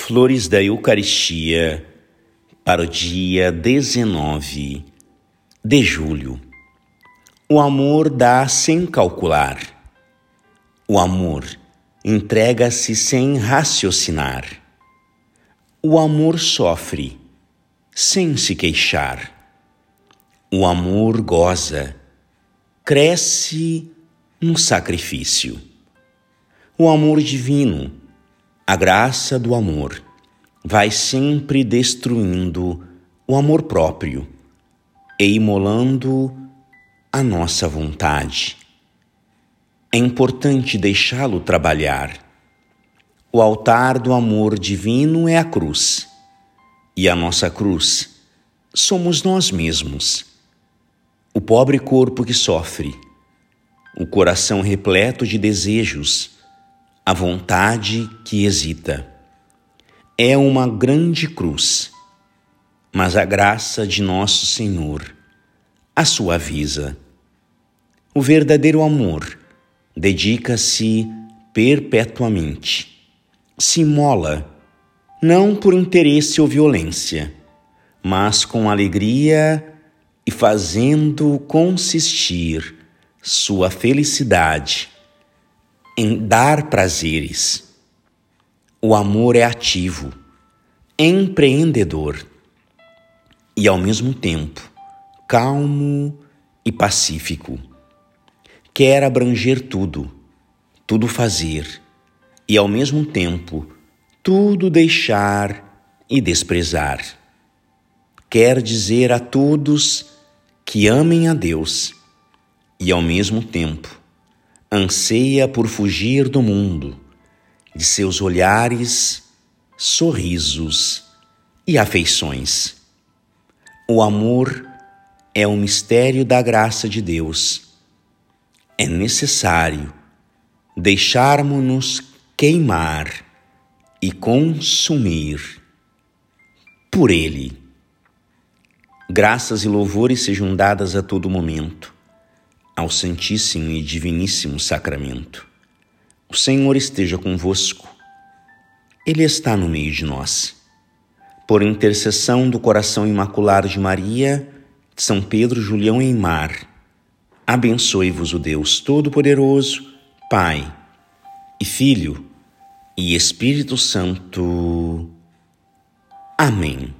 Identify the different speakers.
Speaker 1: Flores da Eucaristia para o dia 19 de julho. O amor dá sem calcular. O amor entrega-se sem raciocinar. O amor sofre sem se queixar. O amor goza, cresce no sacrifício. O amor divino a graça do amor vai sempre destruindo o amor próprio e imolando a nossa vontade. É importante deixá-lo trabalhar. O altar do amor divino é a cruz, e a nossa cruz somos nós mesmos. O pobre corpo que sofre, o coração repleto de desejos, a vontade que hesita. É uma grande cruz, mas a graça de nosso Senhor a suaviza. O verdadeiro amor dedica-se perpetuamente, se mola, não por interesse ou violência, mas com alegria e fazendo consistir sua felicidade em dar prazeres. O amor é ativo, empreendedor e, ao mesmo tempo, calmo e pacífico. Quer abranger tudo, tudo fazer e, ao mesmo tempo, tudo deixar e desprezar. Quer dizer a todos que amem a Deus e, ao mesmo tempo, anseia por fugir do mundo, de seus olhares, sorrisos e afeições. O amor é o mistério da graça de Deus. É necessário deixarmos-nos queimar e consumir por Ele. Graças e louvores sejam dadas a todo momento ao Santíssimo e Diviníssimo Sacramento. O Senhor esteja convosco. Ele está no meio de nós. Por intercessão do coração imaculado de Maria, São Pedro, Julião e Mar, abençoe-vos o Deus Todo-Poderoso, Pai e Filho e Espírito Santo. Amém.